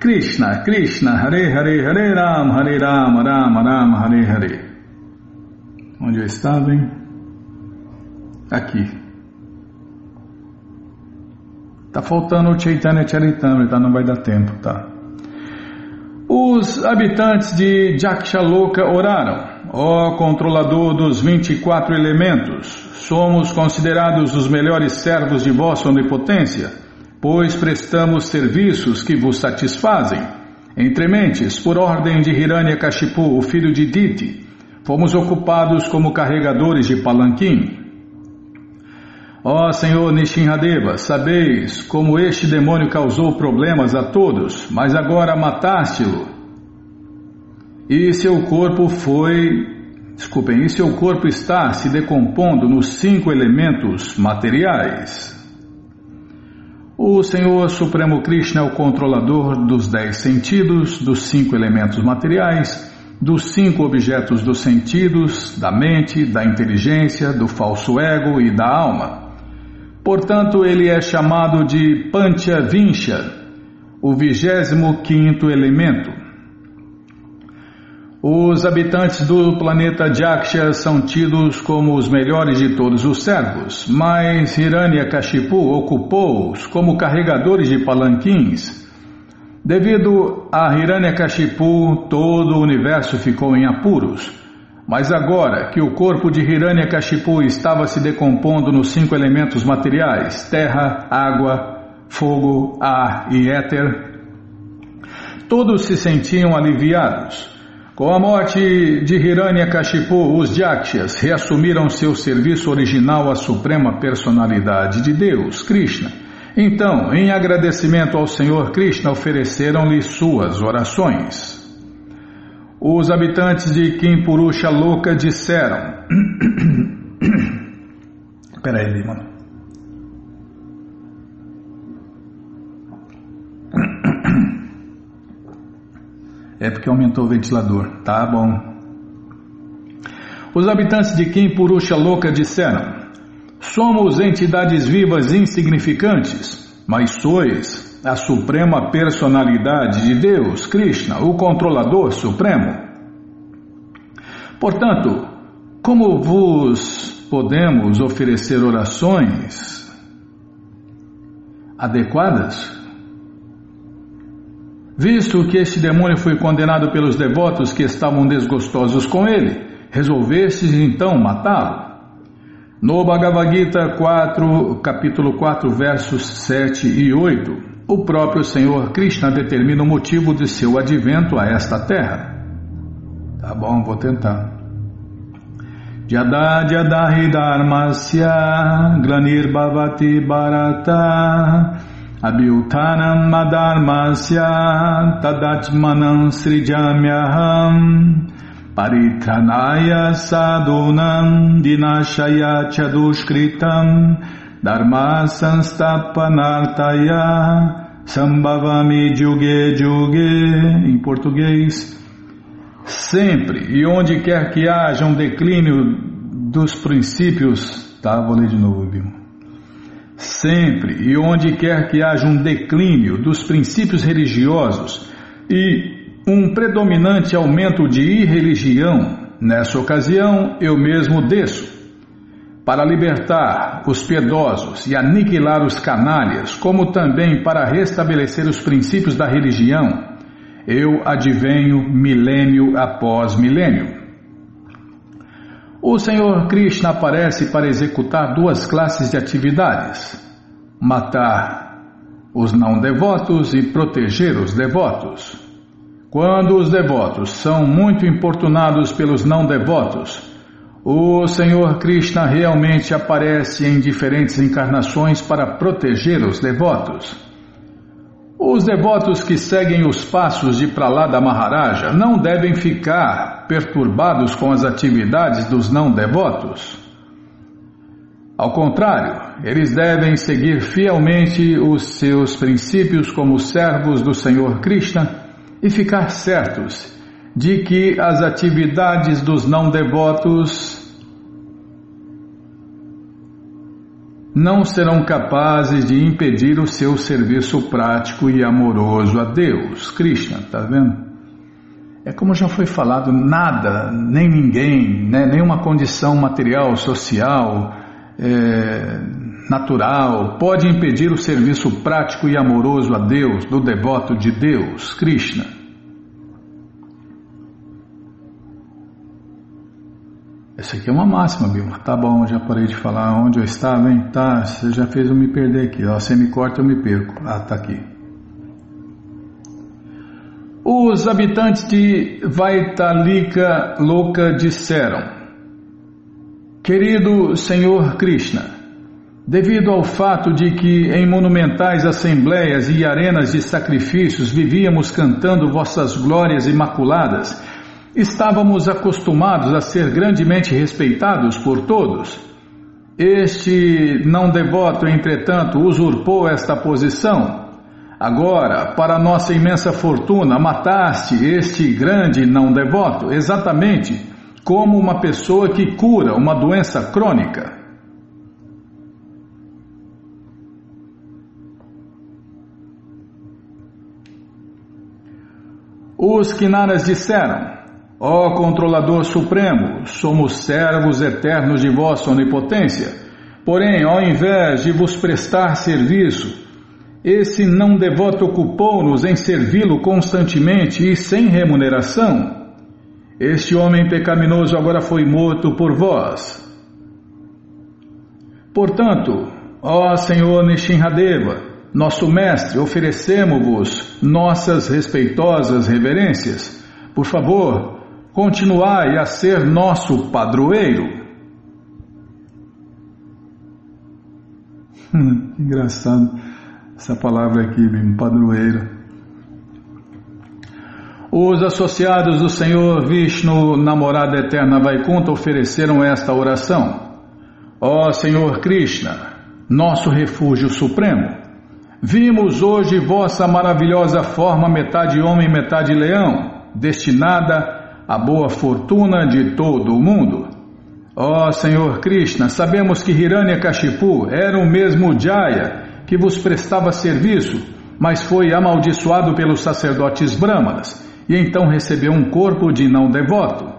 Krishna, Hare Hare, Hare Ram, Hare Ram, Ram Ram, Hare Hare. Onde eu estava, hein? Aqui. Tá faltando o Chaitanya Charitamrita, não vai dar tempo, tá? Os habitantes de Jakshaloka oraram. Ó controlador dos 24 elementos, somos considerados os melhores servos de vossa onipotência pois prestamos serviços que vos satisfazem. Entre mentes, por ordem de Hiranyakashipu, o filho de Diti, fomos ocupados como carregadores de palanquim. Ó Senhor Nishinradeva, sabeis como este demônio causou problemas a todos, mas agora mataste-lo. E seu corpo foi. Desculpem, e seu corpo está se decompondo nos cinco elementos materiais. O Senhor Supremo Krishna é o controlador dos dez sentidos, dos cinco elementos materiais, dos cinco objetos dos sentidos, da mente, da inteligência, do falso ego e da alma. Portanto, ele é chamado de Panchavinsha, o vigésimo quinto elemento. Os habitantes do planeta Jaksha são tidos como os melhores de todos os servos, mas Hiranyakashipu ocupou-os como carregadores de palanquins. Devido a Hiranyakashipu, todo o universo ficou em apuros. Mas agora que o corpo de Hiranyakashipu estava se decompondo nos cinco elementos materiais terra, água, fogo, ar e éter todos se sentiam aliviados. Com a morte de Hiranyakashipu, os Jakshas reassumiram seu serviço original à suprema personalidade de Deus, Krishna. Então, em agradecimento ao Senhor Krishna, ofereceram-lhe suas orações. Os habitantes de Kimpurusha Loka disseram: Peraí, mano. É porque aumentou o ventilador. Tá bom. Os habitantes de Kim Purusha Loka disseram: Somos entidades vivas insignificantes, mas sois a suprema personalidade de Deus, Krishna, o controlador supremo. Portanto, como vos podemos oferecer orações adequadas? Visto que este demônio foi condenado pelos devotos que estavam desgostosos com ele, resolvestes então matá-lo. No Bhagavad Gita 4, capítulo 4, versos 7 e 8, o próprio Senhor Krishna determina o motivo de seu advento a esta terra. Tá bom, vou tentar. Jada Jadahi Dharmasya Bhavati Bharata Abhyutanam madharmasya tadatmanam srijamyaham paritranaya sadunam dinashaya chadushkritam dharma sanstapanartaya sambhavami juge juge. Em português sempre e onde quer que haja um declínio dos princípios tá? Vou ler de novo sempre e onde quer que haja um declínio dos princípios religiosos e um predominante aumento de irreligião, nessa ocasião eu mesmo desço para libertar os piedosos e aniquilar os canalhas, como também para restabelecer os princípios da religião. Eu advenho milênio após milênio. O Senhor Krishna aparece para executar duas classes de atividades: matar os não devotos e proteger os devotos. Quando os devotos são muito importunados pelos não devotos, o Senhor Krishna realmente aparece em diferentes encarnações para proteger os devotos. Os devotos que seguem os passos de Pralada Maharaja não devem ficar perturbados com as atividades dos não devotos. Ao contrário, eles devem seguir fielmente os seus princípios como servos do Senhor Krishna e ficar certos de que as atividades dos não devotos não serão capazes de impedir o seu serviço prático e amoroso a Deus. Krishna, tá vendo? É como já foi falado, nada, nem ninguém, né, nenhuma condição material, social, é, natural, pode impedir o serviço prático e amoroso a Deus, do devoto de Deus, Krishna. Essa aqui é uma máxima, Bilma. Tá bom, já parei de falar onde eu estava, hein? Tá, você já fez eu me perder aqui, ó. Você me corta, eu me perco. Ah, tá aqui. Os habitantes de Vaitalika Loka disseram: Querido Senhor Krishna, devido ao fato de que em monumentais assembleias e arenas de sacrifícios vivíamos cantando vossas glórias imaculadas, Estávamos acostumados a ser grandemente respeitados por todos. Este não devoto, entretanto, usurpou esta posição. Agora, para nossa imensa fortuna, mataste este grande não devoto, exatamente como uma pessoa que cura uma doença crônica. Os Kinaras disseram: Ó Controlador Supremo, somos servos eternos de vossa onipotência. Porém, ao invés de vos prestar serviço, esse não devoto ocupou-nos em servi-lo constantemente e sem remuneração. Este homem pecaminoso agora foi morto por vós. Portanto, ó Senhor Nishinradeva, nosso mestre, oferecemos-vos nossas respeitosas reverências. Por favor, continuai a ser nosso padroeiro. Hum, engraçado essa palavra aqui, bem, padroeiro. Os associados do Senhor Vishnu, namorada eterna Vaikunta, ofereceram esta oração. Ó Senhor Krishna, nosso refúgio supremo, vimos hoje vossa maravilhosa forma, metade homem, metade leão, destinada a boa fortuna de todo o mundo. Ó oh, Senhor Krishna, sabemos que Hiranyakashipu era o mesmo Jaya que vos prestava serviço, mas foi amaldiçoado pelos sacerdotes brahmanas e então recebeu um corpo de não devoto.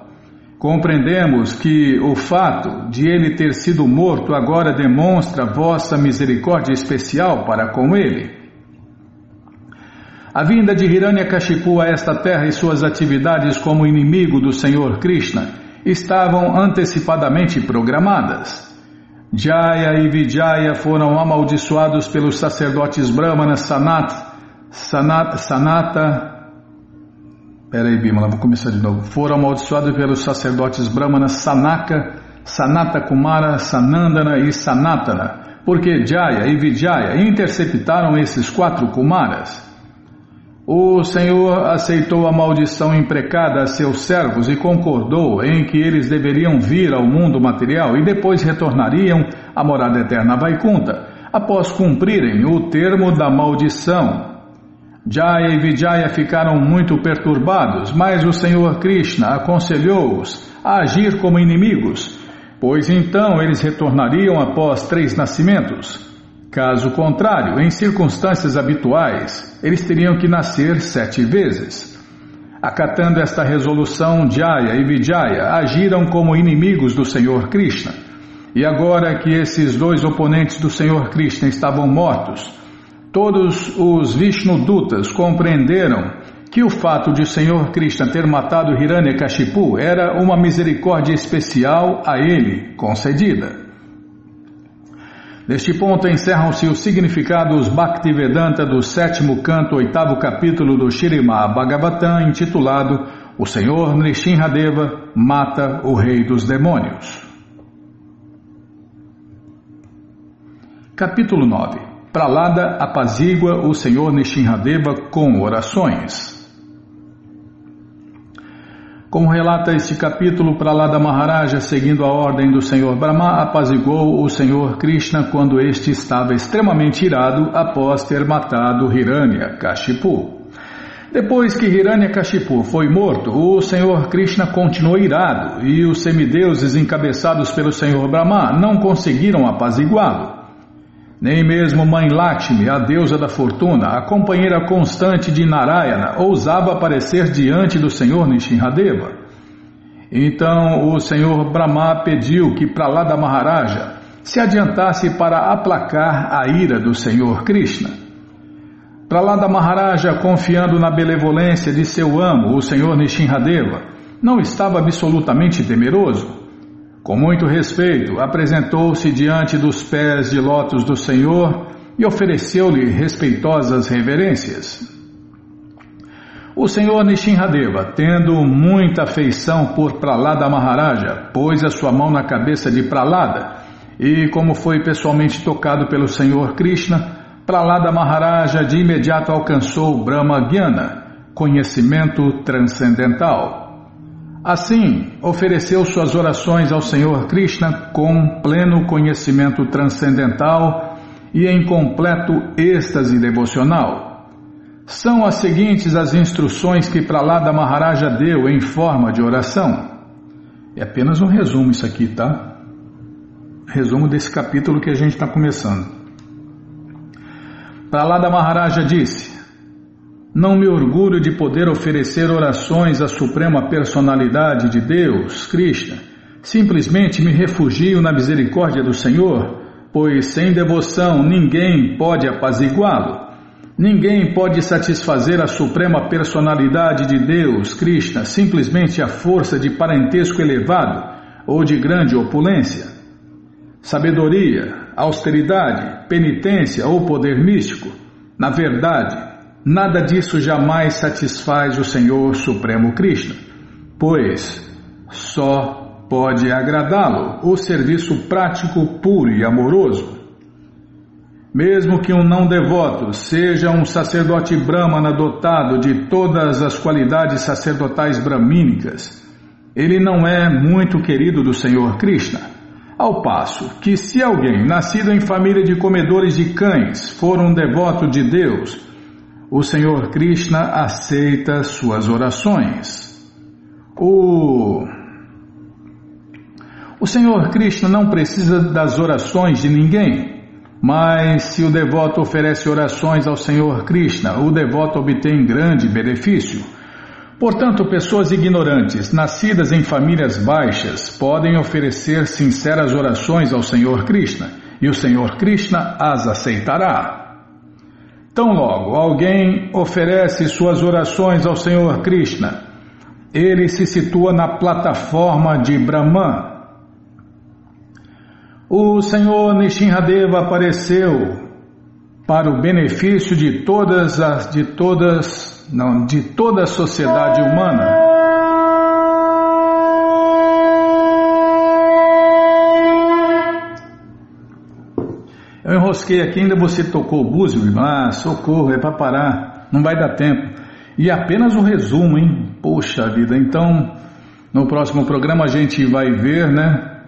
Compreendemos que o fato de ele ter sido morto agora demonstra vossa misericórdia especial para com ele. A vinda de Hiranyakashipu a esta terra e suas atividades como inimigo do Senhor Krishna estavam antecipadamente programadas. Jaya e Vijaya foram amaldiçoados pelos sacerdotes brahmanas Sanat, Sanat, Sanata. Peraí, Bimala, vou começar de novo. Foram amaldiçoados pelos sacerdotes brahmanas Sanaka, Sanata Kumara, Sanandana e Sanatana porque Jaya e Vijaya interceptaram esses quatro Kumaras. O Senhor aceitou a maldição imprecada a seus servos e concordou em que eles deveriam vir ao mundo material e depois retornariam à morada eterna Vaikunta, após cumprirem o termo da maldição Jaya e Vijaya ficaram muito perturbados, mas o Senhor Krishna aconselhou-os a agir como inimigos, pois então eles retornariam após três nascimentos. Caso contrário, em circunstâncias habituais, eles teriam que nascer sete vezes. Acatando esta resolução, Jaya e Vijaya agiram como inimigos do Senhor Krishna. E agora que esses dois oponentes do Senhor Krishna estavam mortos, Todos os Vishnudutas compreenderam que o fato de o Senhor Krishna ter matado Hiranyakashipu era uma misericórdia especial a ele concedida. Neste ponto encerram-se os significados Bhaktivedanta do sétimo canto, oitavo capítulo do Shirimá Bhagavatam, intitulado O Senhor Nrishinhadeva mata o rei dos demônios. Capítulo 9 Pralada apazigua o Senhor Nishinradeva com orações. Como relata este capítulo, Pralada Maharaja, seguindo a ordem do Senhor Brahma, apaziguou o Senhor Krishna quando este estava extremamente irado após ter matado Hiranya Kashipu. Depois que Hiranyakashipu foi morto, o Senhor Krishna continuou irado e os semideuses encabeçados pelo Senhor Brahma não conseguiram apaziguá-lo. Nem mesmo Mãe Lakshmi, a deusa da fortuna, a companheira constante de Narayana, ousava aparecer diante do Senhor Nishinradeva. Então o Senhor Brahma pediu que Pralada Maharaja se adiantasse para aplacar a ira do Senhor Krishna. Pralada Maharaja, confiando na benevolência de seu amo, o Senhor Nishinradeva, não estava absolutamente temeroso. Com muito respeito, apresentou-se diante dos pés de lótus do Senhor e ofereceu-lhe respeitosas reverências. O Senhor Nishinradeva, tendo muita afeição por Pralada Maharaja, pôs a sua mão na cabeça de Pralada e, como foi pessoalmente tocado pelo Senhor Krishna, Pralada Maharaja de imediato alcançou Brahma Gyana, conhecimento transcendental. Assim, ofereceu suas orações ao Senhor Krishna com pleno conhecimento transcendental e em completo êxtase devocional. São as seguintes as instruções que Pralada Maharaja deu em forma de oração. É apenas um resumo isso aqui, tá? Resumo desse capítulo que a gente está começando. Pralada Maharaja disse: não me orgulho de poder oferecer orações à Suprema Personalidade de Deus, Krishna. Simplesmente me refugio na misericórdia do Senhor, pois sem devoção ninguém pode apaziguá-lo. Ninguém pode satisfazer a Suprema Personalidade de Deus, Krishna, simplesmente à força de parentesco elevado ou de grande opulência. Sabedoria, austeridade, penitência ou poder místico, na verdade, Nada disso jamais satisfaz o Senhor Supremo Krishna, pois só pode agradá-lo o serviço prático, puro e amoroso. Mesmo que um não devoto seja um sacerdote brahmana dotado de todas as qualidades sacerdotais bramínicas, ele não é muito querido do Senhor Krishna. Ao passo que, se alguém nascido em família de comedores de cães for um devoto de Deus, o Senhor Krishna aceita suas orações. O, o Senhor Krishna não precisa das orações de ninguém, mas se o devoto oferece orações ao Senhor Krishna, o devoto obtém grande benefício. Portanto, pessoas ignorantes, nascidas em famílias baixas, podem oferecer sinceras orações ao Senhor Krishna, e o Senhor Krishna as aceitará. Tão logo alguém oferece suas orações ao Senhor Krishna, ele se situa na plataforma de Brahman. O Senhor Nishinradeva apareceu para o benefício de todas as de todas, não, de toda a sociedade humana. Eu enrosquei aqui, ainda você tocou o búzio, ah, socorro, é para parar, não vai dar tempo. E apenas o resumo, hein? Poxa vida, então no próximo programa a gente vai ver, né?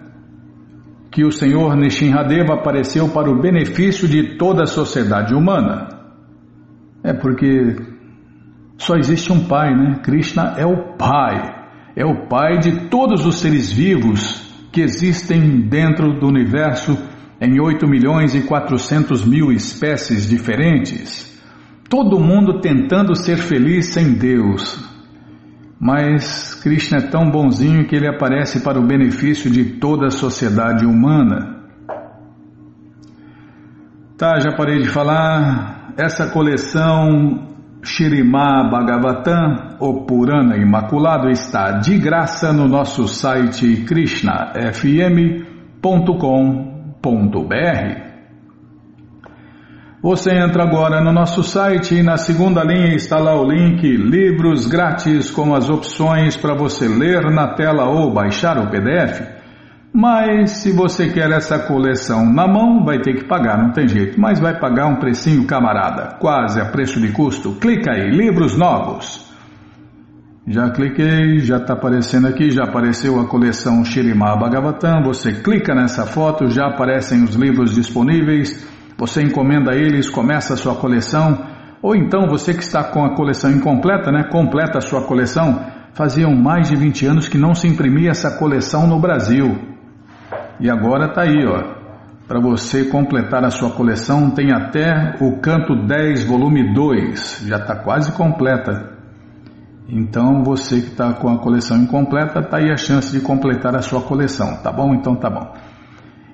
Que o Senhor Nishinradeva apareceu para o benefício de toda a sociedade humana. É porque só existe um Pai, né? Krishna é o Pai. É o Pai de todos os seres vivos que existem dentro do universo em 8 milhões e 400 mil espécies diferentes. Todo mundo tentando ser feliz sem Deus. Mas Krishna é tão bonzinho que ele aparece para o benefício de toda a sociedade humana. Tá, já parei de falar. Essa coleção Shirimá Bhagavatam, o Purana Imaculado, está de graça no nosso site krishnafm.com.br. Você entra agora no nosso site e na segunda linha está lá o link Livros Grátis com as opções para você ler na tela ou baixar o PDF. Mas se você quer essa coleção na mão, vai ter que pagar, não tem jeito. Mas vai pagar um precinho camarada, quase a preço de custo. Clica aí, livros novos. Já cliquei, já está aparecendo aqui, já apareceu a coleção Shirimá Bhagavatam. Você clica nessa foto, já aparecem os livros disponíveis. Você encomenda eles, começa a sua coleção, ou então você que está com a coleção incompleta, né, completa a sua coleção. Faziam mais de 20 anos que não se imprimia essa coleção no Brasil. E agora está aí, ó. Para você completar a sua coleção, tem até o canto 10, volume 2, já está quase completa. Então você que está com a coleção incompleta, está aí a chance de completar a sua coleção, tá bom? Então tá bom.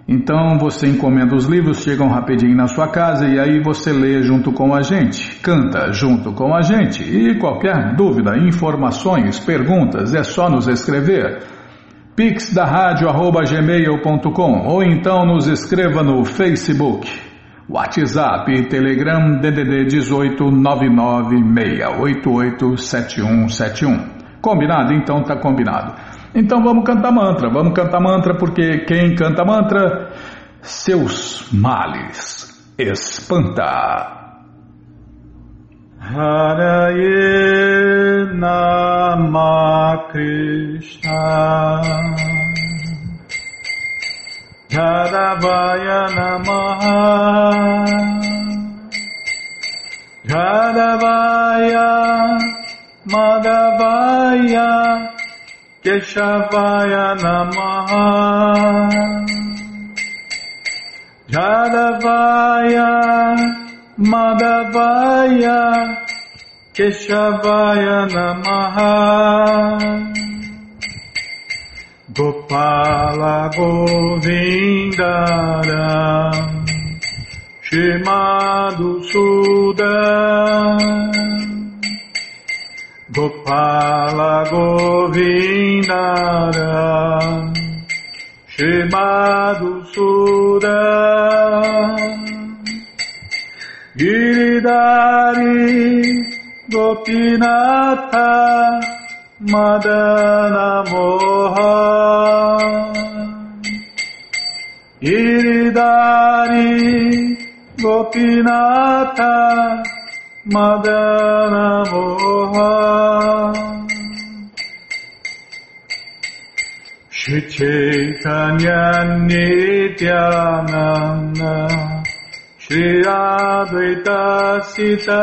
Então você encomenda os livros, chegam rapidinho na sua casa e aí você lê junto com a gente, canta junto com a gente. E qualquer dúvida, informações, perguntas, é só nos escrever. Pix da rádio arroba gmail.com ou então nos escreva no Facebook, WhatsApp e Telegram DDD 18 996887171. Combinado? Então tá combinado. Então vamos cantar mantra, vamos cantar mantra porque quem canta mantra, seus males espanta. Haraye Nama Krishna Jadavaya Namaha. Jadavaya Madhavaya Keshavaya Namaha. Jadavaya Madhavaya Keshavaya Namaha Gopala Govindara Shimadu Sudan Gopala Govindara Shimadu Suda Giridari Gopinatha Madana Moha Giridari Gopinatha Madana Moha Shri Chaitanya Nityananda Shri Advaita Sita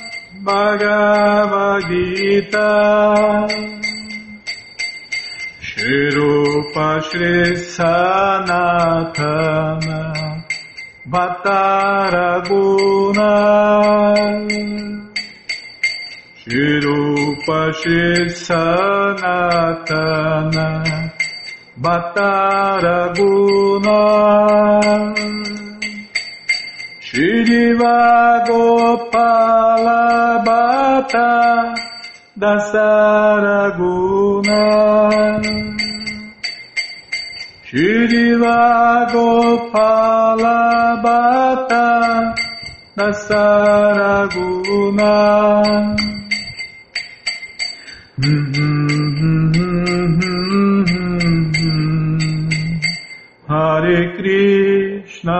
Bhagavad Gita. Shri Rupa Shri Sanatana Bhattaraguna Shirupa Sanatana Bhattaraguna Shri Shriva Gopala Bhatta Dasaraguna. Shriva Gopala Bhatta Dasaraguna. Hare Krishna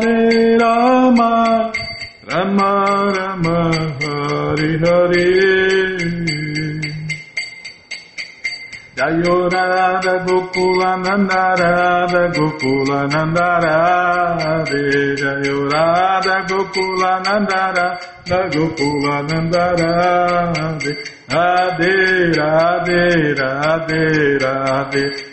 Hare Rama Rama Rama Hare Hare. Jayo Radha Gokula Nanda Radha Gokula Nanda Radhe Jayo Radha Gokula Nanda Radha Gokula Nanda Radhe Radhe Radhe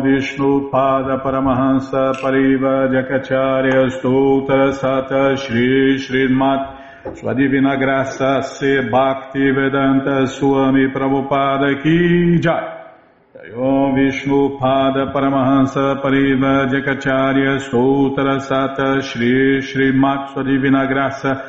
Om Vishnu Pada Paramahansa Pariva Stoutra Sata Shri Srimat Sua Graça Se Bhakti Vedanta Swami Prabhupada Ki Jai. Om Vishnu Pada Paramahansa Pariva Jakacharya Stoutra Sata Shri Srimat Sua Divina Graça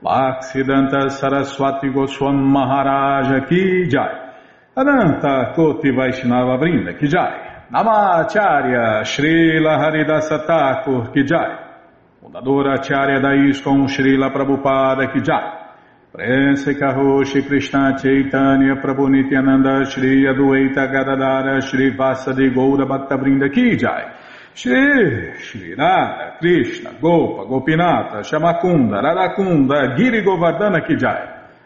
Bhaksidanta Saraswati Goswam Maharaja Ki Jai. Ananta Koti Vaishnava Brinda Ki Jai Namacharya Srila Haridasa Thakur Ki Jai. Fundadora Acharya da ISKCON Srila Prabhupada Ki Jai. Prense Karoshi Krishna Chaitanya Prabhu Nityananda Shri Adueita Gadadara Shri Vasadi Goura Bhakta Brinda Ki Jai. Shri Shri Radha Krishna Gopa Gopinata Shamakunda Radakunda Giri Govardhana Ki Jai